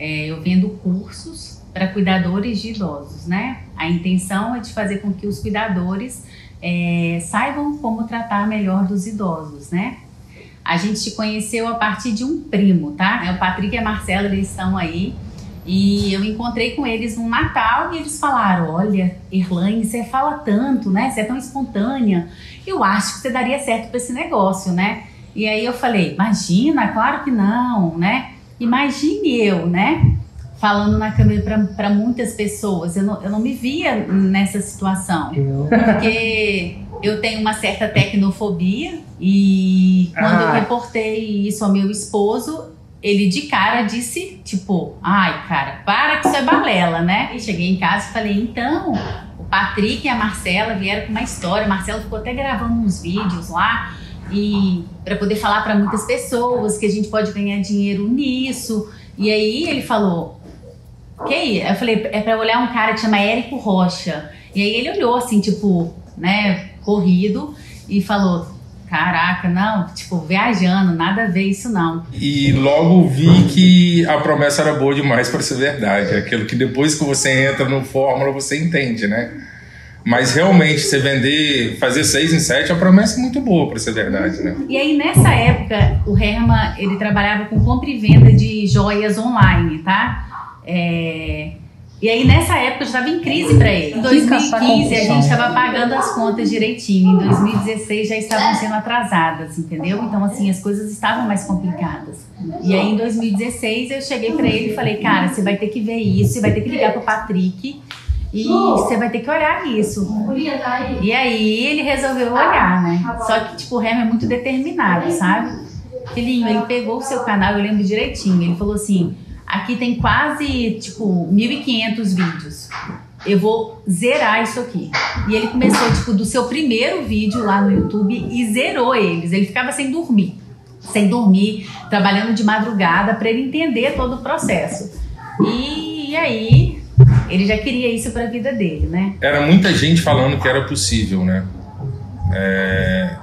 É, eu vendo cursos para cuidadores de idosos, né? A intenção é de fazer com que os cuidadores é, saibam como tratar melhor dos idosos, né? A gente se conheceu a partir de um primo, tá? O Patrick e a Marcela, eles estão aí. E eu encontrei com eles no Natal e eles falaram: Olha, Erlane, você fala tanto, né? Você é tão espontânea. Eu acho que você daria certo para esse negócio, né? E aí eu falei: Imagina, claro que não, né? Imagine eu, né? Falando na câmera para muitas pessoas. Eu não, eu não me via nessa situação. Porque eu tenho uma certa tecnofobia e quando ah. eu reportei isso ao meu esposo, ele de cara disse, tipo, ai, cara, para que isso é balela, né? E cheguei em casa e falei, então, o Patrick e a Marcela vieram com uma história. A Marcela ficou até gravando uns vídeos lá e para poder falar para muitas pessoas que a gente pode ganhar dinheiro nisso. E aí ele falou, que aí? Eu falei, é para olhar um cara que chama Érico Rocha. E aí ele olhou assim, tipo, né, corrido e falou: Caraca, não, tipo, viajando, nada a ver isso não. E logo vi que a promessa era boa demais para ser verdade. Aquilo que depois que você entra no Fórmula você entende, né? Mas realmente, você vender, fazer seis em sete, a promessa é muito boa para ser verdade, né? E aí, nessa época, o Herman, ele trabalhava com compra e venda de joias online, tá? É, e aí, nessa época, eu estava em crise para ele. Em 2015, a gente estava pagando as contas direitinho. Em 2016, já estavam sendo atrasadas, entendeu? Então, assim, as coisas estavam mais complicadas. E aí, em 2016, eu cheguei para ele e falei: Cara, você vai ter que ver isso, você vai ter que ligar para o Patrick e você vai ter que olhar isso. E aí, ele resolveu olhar, né? Só que, tipo, o Remy é muito determinado, sabe? Filhinho, ele pegou o seu canal, eu lembro direitinho. Ele falou assim Aqui tem quase, tipo, 1.500 vídeos. Eu vou zerar isso aqui. E ele começou, tipo, do seu primeiro vídeo lá no YouTube e zerou eles. Ele ficava sem dormir. Sem dormir, trabalhando de madrugada para ele entender todo o processo. E, e aí, ele já queria isso para a vida dele, né? Era muita gente falando que era possível, né? É,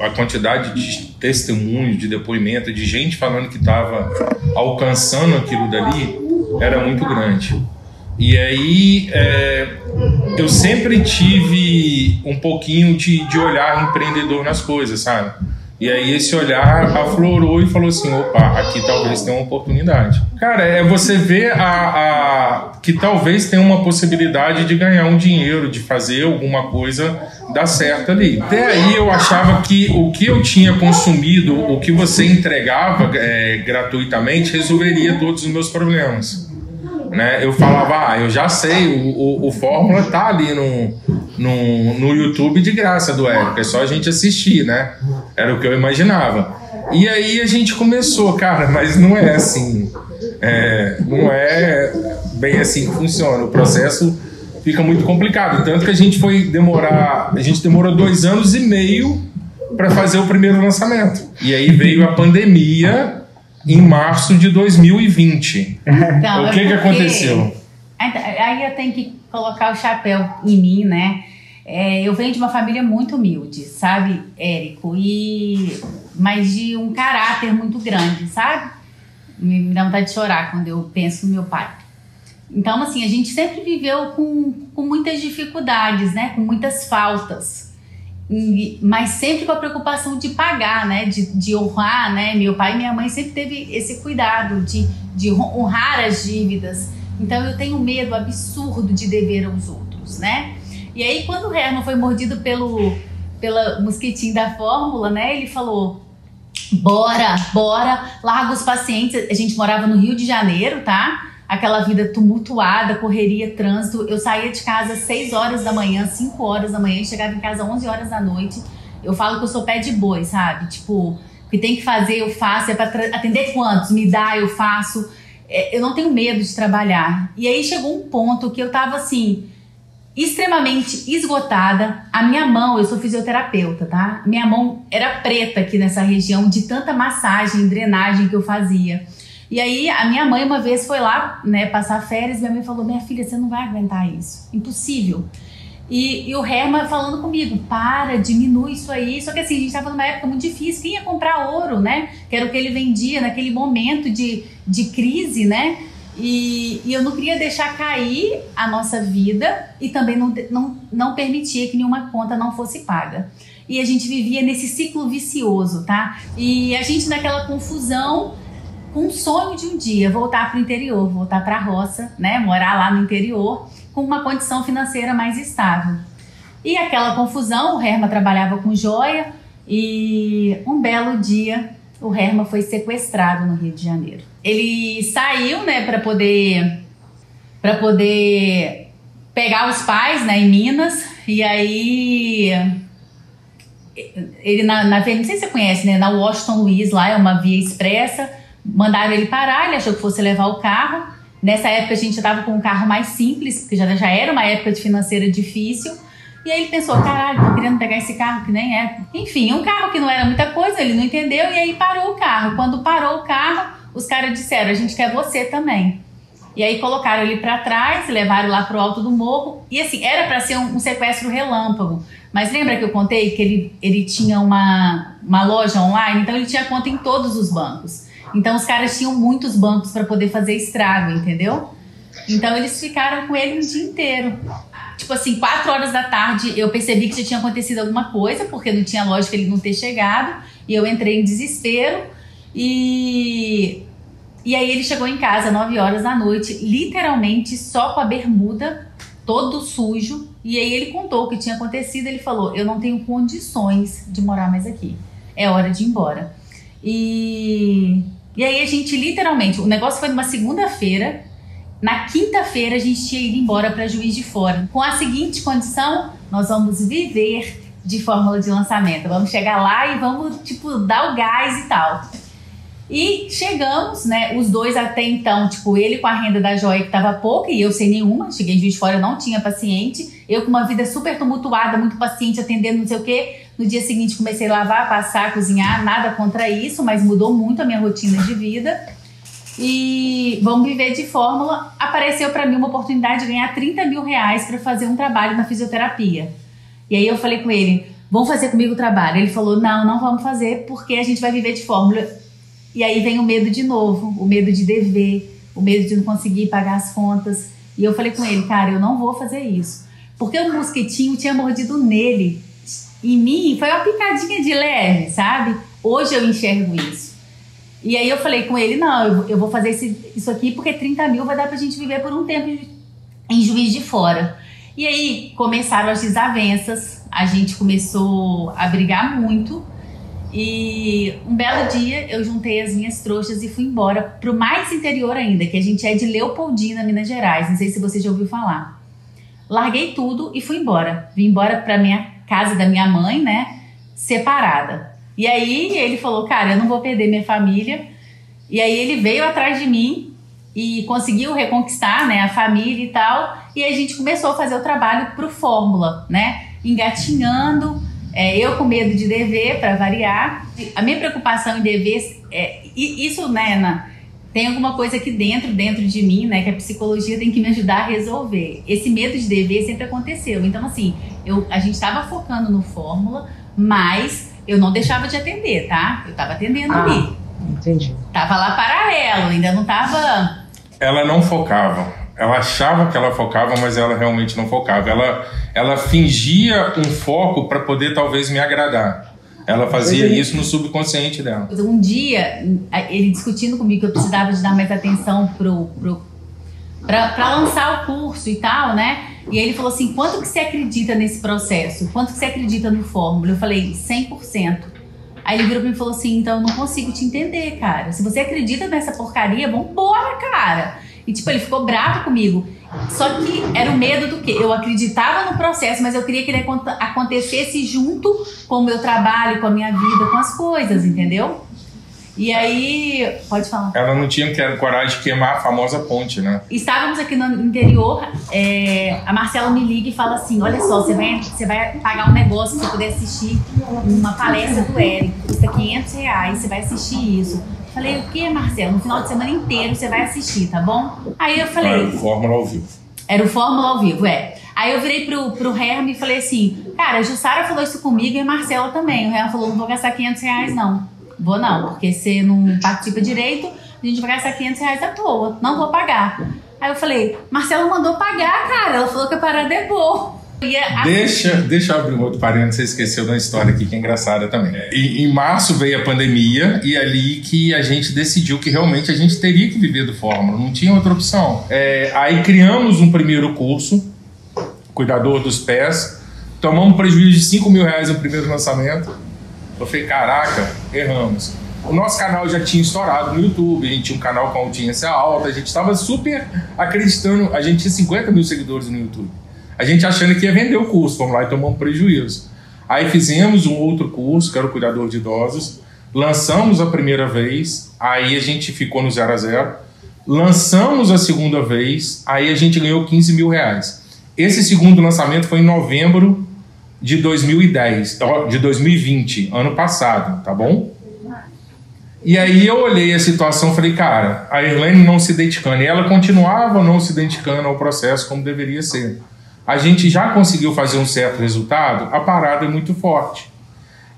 a quantidade de testemunhos, de depoimento, de gente falando que estava alcançando aquilo dali era muito grande. E aí é, eu sempre tive um pouquinho de, de olhar empreendedor nas coisas, sabe? E aí esse olhar aflorou e falou assim, opa, aqui talvez tenha uma oportunidade. Cara, é você ver a, a, que talvez tenha uma possibilidade de ganhar um dinheiro, de fazer alguma coisa dar certo ali. Até aí eu achava que o que eu tinha consumido, o que você entregava é, gratuitamente, resolveria todos os meus problemas. Né? Eu falava, ah, eu já sei, o, o, o Fórmula tá ali no, no, no YouTube de graça do Érico, é só a gente assistir, né? Era o que eu imaginava. E aí a gente começou, cara, mas não é assim. É, não é bem assim que funciona. O processo fica muito complicado. Tanto que a gente foi demorar, a gente demorou dois anos e meio para fazer o primeiro lançamento. E aí veio a pandemia em março de 2020. Então, o que, que aconteceu? Aí eu tenho que colocar o chapéu em mim, né? É, eu venho de uma família muito humilde, sabe, Érico? E, mas de um caráter muito grande, sabe? Me dá vontade de chorar quando eu penso no meu pai. Então, assim, a gente sempre viveu com, com muitas dificuldades, né? Com muitas faltas. E, mas sempre com a preocupação de pagar, né? De, de honrar, né? Meu pai e minha mãe sempre teve esse cuidado de, de honrar as dívidas. Então, eu tenho medo absurdo de dever aos outros, né? E aí, quando o Herman foi mordido pelo pela mosquitinho da fórmula, né? Ele falou: bora, bora, larga os pacientes. A gente morava no Rio de Janeiro, tá? Aquela vida tumultuada, correria, trânsito. Eu saía de casa às 6 horas da manhã, 5 horas da manhã, e chegava em casa às 11 horas da noite. Eu falo que eu sou pé de boi, sabe? Tipo, o que tem que fazer, eu faço. É para atender quantos? Me dá, eu faço. É, eu não tenho medo de trabalhar. E aí chegou um ponto que eu tava assim extremamente esgotada. A minha mão, eu sou fisioterapeuta, tá? Minha mão era preta aqui nessa região de tanta massagem, drenagem que eu fazia. E aí a minha mãe uma vez foi lá, né, passar férias, minha mãe falou: "Minha filha, você não vai aguentar isso. Impossível". E, e o Herman falando comigo, para, diminui isso aí. Só que assim, a gente estava numa época muito difícil. Quem ia comprar ouro, né? Que era o que ele vendia naquele momento de, de crise, né? E, e, eu não queria deixar cair a nossa vida e também não, não, não permitia que nenhuma conta não fosse paga. E a gente vivia nesse ciclo vicioso, tá? E a gente naquela confusão, um sonho de um dia voltar para o interior, voltar para a roça, né? Morar lá no interior com uma condição financeira mais estável. E aquela confusão, o Herma trabalhava com joia e um belo dia o Herma foi sequestrado no Rio de Janeiro. Ele saiu, né, para poder para poder pegar os pais, né, em Minas, e aí ele na, na não sei se você conhece, né, na Washington Luiz lá é uma via expressa, mandaram ele parar, ele achou que fosse levar o carro. Nessa época a gente estava com um carro mais simples, porque já, já era uma época de financeira difícil. E aí ele pensou, caralho, tô querendo pegar esse carro que nem é. Enfim, um carro que não era muita coisa, ele não entendeu e aí parou o carro. Quando parou o carro, os caras disseram, a gente quer você também. E aí colocaram ele para trás, levaram lá pro alto do morro. E assim, era para ser um, um, sequestro relâmpago. Mas lembra que eu contei que ele, ele tinha uma, uma loja online? Então ele tinha conta em todos os bancos. Então os caras tinham muitos bancos para poder fazer estrago, entendeu? Então eles ficaram com ele o dia inteiro tipo assim, quatro horas da tarde, eu percebi que já tinha acontecido alguma coisa, porque não tinha lógica ele não ter chegado, e eu entrei em desespero. E, e aí ele chegou em casa nove horas da noite, literalmente só com a bermuda, todo sujo. E aí ele contou o que tinha acontecido. Ele falou: Eu não tenho condições de morar mais aqui. É hora de ir embora. E, e aí a gente literalmente, o negócio foi numa segunda-feira, na quinta-feira a gente tinha ido embora para Juiz de Fora, com a seguinte condição: nós vamos viver de fórmula de lançamento. Vamos chegar lá e vamos tipo dar o gás e tal. E chegamos, né? Os dois até então, tipo, ele com a renda da joia que tava pouca e eu sem nenhuma. Cheguei em Juiz de Fora, não tinha paciente. Eu com uma vida super tumultuada, muito paciente, atendendo não sei o quê. No dia seguinte comecei a lavar, passar, cozinhar, nada contra isso, mas mudou muito a minha rotina de vida e vamos viver de fórmula. Apareceu para mim uma oportunidade de ganhar 30 mil reais para fazer um trabalho na fisioterapia. E aí eu falei com ele: vamos fazer comigo o trabalho? Ele falou: não, não vamos fazer porque a gente vai viver de fórmula. E aí vem o medo de novo, o medo de dever, o medo de não conseguir pagar as contas. E eu falei com ele: cara, eu não vou fazer isso. Porque o mosquitinho tinha mordido nele. Em mim foi uma picadinha de leve, sabe? Hoje eu enxergo isso. E aí eu falei com ele, não, eu, vou fazer esse, isso aqui porque 30 mil vai dar pra gente viver por um tempo em Juiz de Fora. E aí começaram as desavenças, a gente começou a brigar muito. E um belo dia eu juntei as minhas trouxas e fui embora pro mais interior ainda, que a gente é de Leopoldina, Minas Gerais. Não sei se você já ouviu falar. Larguei tudo e fui embora. Vim embora pra minha casa da minha mãe, né? Separada. E aí ele falou, cara, eu não vou perder minha família. E aí ele veio atrás de mim e conseguiu reconquistar, né, a família e tal. E a gente começou a fazer o trabalho pro Fórmula, né, engatinhando. É, eu com medo de dever, para variar. A minha preocupação em dever, é, isso, né, Ana, tem alguma coisa aqui dentro, dentro de mim, né, que a psicologia tem que me ajudar a resolver. Esse medo de dever sempre aconteceu. Então, assim, eu, a gente estava focando no Fórmula, mas eu não deixava de atender, tá? Eu tava atendendo ah, ali. Entendi. Tava lá paralelo, ainda não tava. Ela não focava. Ela achava que ela focava, mas ela realmente não focava. Ela, ela fingia um foco para poder talvez me agradar. Ela fazia isso no subconsciente dela. Um dia, ele discutindo comigo que eu precisava de dar mais atenção pro, pro, para lançar o curso e tal, né? E aí ele falou assim: quanto que você acredita nesse processo? Quanto que você acredita no fórmula? Eu falei: 100%. Aí ele virou pra mim e falou assim: então eu não consigo te entender, cara. Se você acredita nessa porcaria, vambora, cara. E tipo, ele ficou bravo comigo. Só que era o medo do quê? Eu acreditava no processo, mas eu queria que ele acontecesse junto com o meu trabalho, com a minha vida, com as coisas, entendeu? E aí, pode falar. Ela não tinha coragem de queimar a famosa ponte, né? Estávamos aqui no interior, é, a Marcela me liga e fala assim: olha só, você vai, você vai pagar um negócio pra poder assistir uma palestra do Eric, custa 500 reais, você vai assistir isso. Falei, o que, Marcela? No final de semana inteiro você vai assistir, tá bom? Aí eu falei. Era o Fórmula ao vivo. Era o Fórmula ao vivo, é. Aí eu virei pro, pro Herme e falei assim: cara, a Jussara falou isso comigo e a Marcela também. O Herme falou: não vou gastar 500 reais, não. Vou não, porque você não participa direito, a gente vai gastar 500 reais à toa, não vou pagar. Aí eu falei, Marcela mandou pagar, cara, ela falou que a parada é boa. A... Deixa, deixa eu abrir um outro parênteses, você esqueceu da história aqui que é engraçada também. E, em março veio a pandemia e ali que a gente decidiu que realmente a gente teria que viver do Fórmula, não tinha outra opção. É, aí criamos um primeiro curso, Cuidador dos Pés, tomamos prejuízo de 5 mil reais no primeiro lançamento. Eu falei, caraca, erramos. O nosso canal já tinha estourado no YouTube, a gente tinha um canal com audiência alta, a gente estava super acreditando, a gente tinha 50 mil seguidores no YouTube. A gente achando que ia vender o curso, vamos lá e tomamos um prejuízo. Aí fizemos um outro curso, que era o Cuidador de Idosos, lançamos a primeira vez, aí a gente ficou no zero a zero. Lançamos a segunda vez, aí a gente ganhou 15 mil reais. Esse segundo lançamento foi em novembro de 2010, de 2020, ano passado, tá bom? E aí eu olhei a situação e falei, cara, a Irlene não se dedicando, e ela continuava não se dedicando ao processo como deveria ser a gente já conseguiu fazer um certo resultado, a parada é muito forte.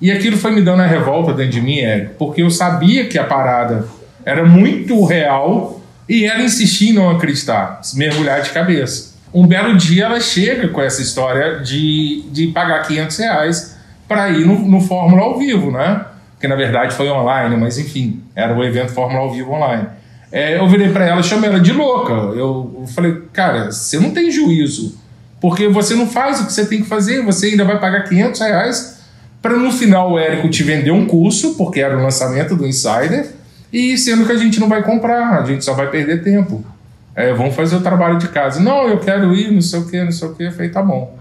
E aquilo foi me dando a revolta dentro de mim, Érico, porque eu sabia que a parada era muito real e ela insistia em não acreditar, mergulhar de cabeça. Um belo dia ela chega com essa história de, de pagar 500 reais para ir no, no Fórmula ao vivo, né? Que na verdade foi online, mas enfim, era o evento Fórmula ao vivo online. É, eu virei para ela, chamei ela de louca. Eu, eu falei, cara, você não tem juízo porque você não faz o que você tem que fazer, você ainda vai pagar 500 reais para no final o Érico te vender um curso, porque era o lançamento do Insider, e sendo que a gente não vai comprar, a gente só vai perder tempo. É, vamos fazer o trabalho de casa. Não, eu quero ir, não sei o que, não sei o que. Eu falei, tá bom.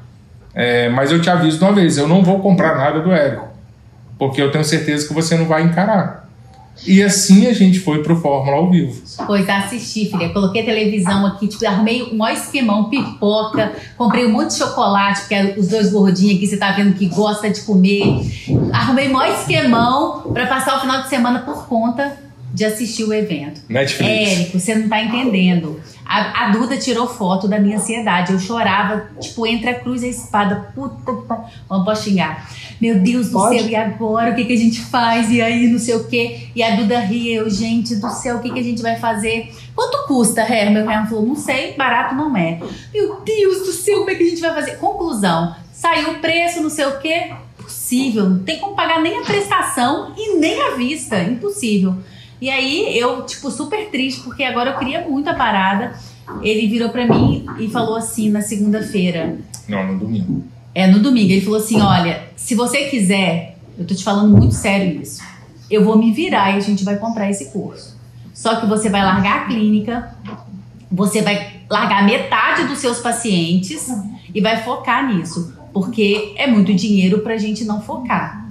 É, mas eu te aviso de uma vez, eu não vou comprar nada do Érico, porque eu tenho certeza que você não vai encarar. E assim a gente foi pro Fórmula ao vivo. Pois assisti, filha. Coloquei televisão aqui, tipo, arrumei um maior esquemão, pipoca, comprei um monte de chocolate, porque os dois gordinhos aqui você tá vendo que gosta de comer. Arrumei um maior esquemão para passar o final de semana por conta de assistir o evento. Netflix. Érico, você não tá entendendo. A, a, Duda tirou foto da minha ansiedade. Eu chorava, tipo, entre a cruz e a espada. Puta, não posso xingar. Meu Deus do Pode? céu, e agora? O que, que a gente faz? E aí, não sei o quê. E a Duda ria, eu, gente do céu, o que, que a gente vai fazer? Quanto custa, Herman? O Herman falou, não sei, barato não é. Meu Deus do céu, como é que a gente vai fazer? Conclusão, saiu o preço, não sei o quê. Impossível, não tem como pagar nem a prestação e nem a vista. Impossível. E aí eu, tipo, super triste, porque agora eu queria muito a parada. Ele virou para mim e falou assim na segunda-feira. Não, no domingo. É, no domingo. Ele falou assim: olha, se você quiser, eu tô te falando muito sério isso. Eu vou me virar e a gente vai comprar esse curso. Só que você vai largar a clínica, você vai largar metade dos seus pacientes e vai focar nisso. Porque é muito dinheiro pra gente não focar.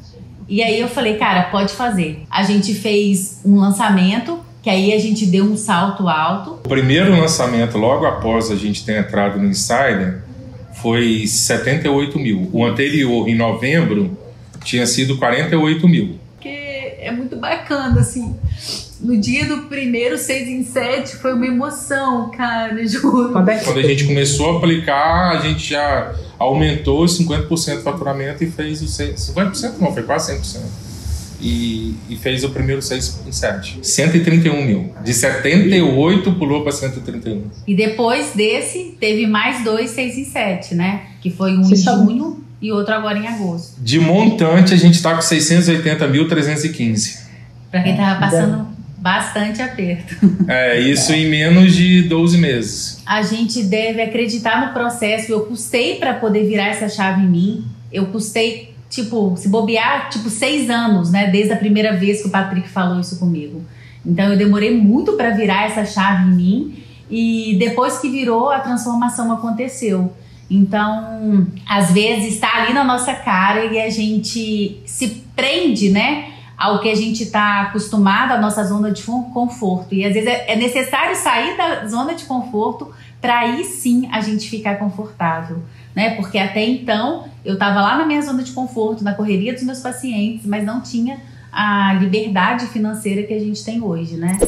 E aí eu falei, cara, pode fazer. A gente fez um lançamento, que aí a gente deu um salto alto. O primeiro lançamento, logo após a gente ter entrado no Insider, foi 78 mil. O anterior, em novembro, tinha sido 48 mil. Que é muito bacana, assim. No dia do primeiro 6 em 7 foi uma emoção, cara, juro. Quando a gente começou a aplicar, a gente já aumentou 50% do faturamento e fez o 50% não, foi quase 100%. E, e fez o primeiro 6 em 7. 131 mil. De 78 pulou para 131. E depois desse, teve mais dois 6 em 7, né? Que foi um Você em junho e outro agora em agosto. De montante, a gente está com 680.315. Para quem tava passando Bastante aperto. É, isso em menos de 12 meses. A gente deve acreditar no processo. Eu custei para poder virar essa chave em mim. Eu custei, tipo, se bobear, tipo, seis anos, né? Desde a primeira vez que o Patrick falou isso comigo. Então eu demorei muito para virar essa chave em mim. E depois que virou, a transformação aconteceu. Então, às vezes está ali na nossa cara e a gente se prende, né? Ao que a gente está acostumado, a nossa zona de conforto. E às vezes é, é necessário sair da zona de conforto para aí sim a gente ficar confortável. Né? Porque até então eu estava lá na minha zona de conforto, na correria dos meus pacientes, mas não tinha a liberdade financeira que a gente tem hoje, né?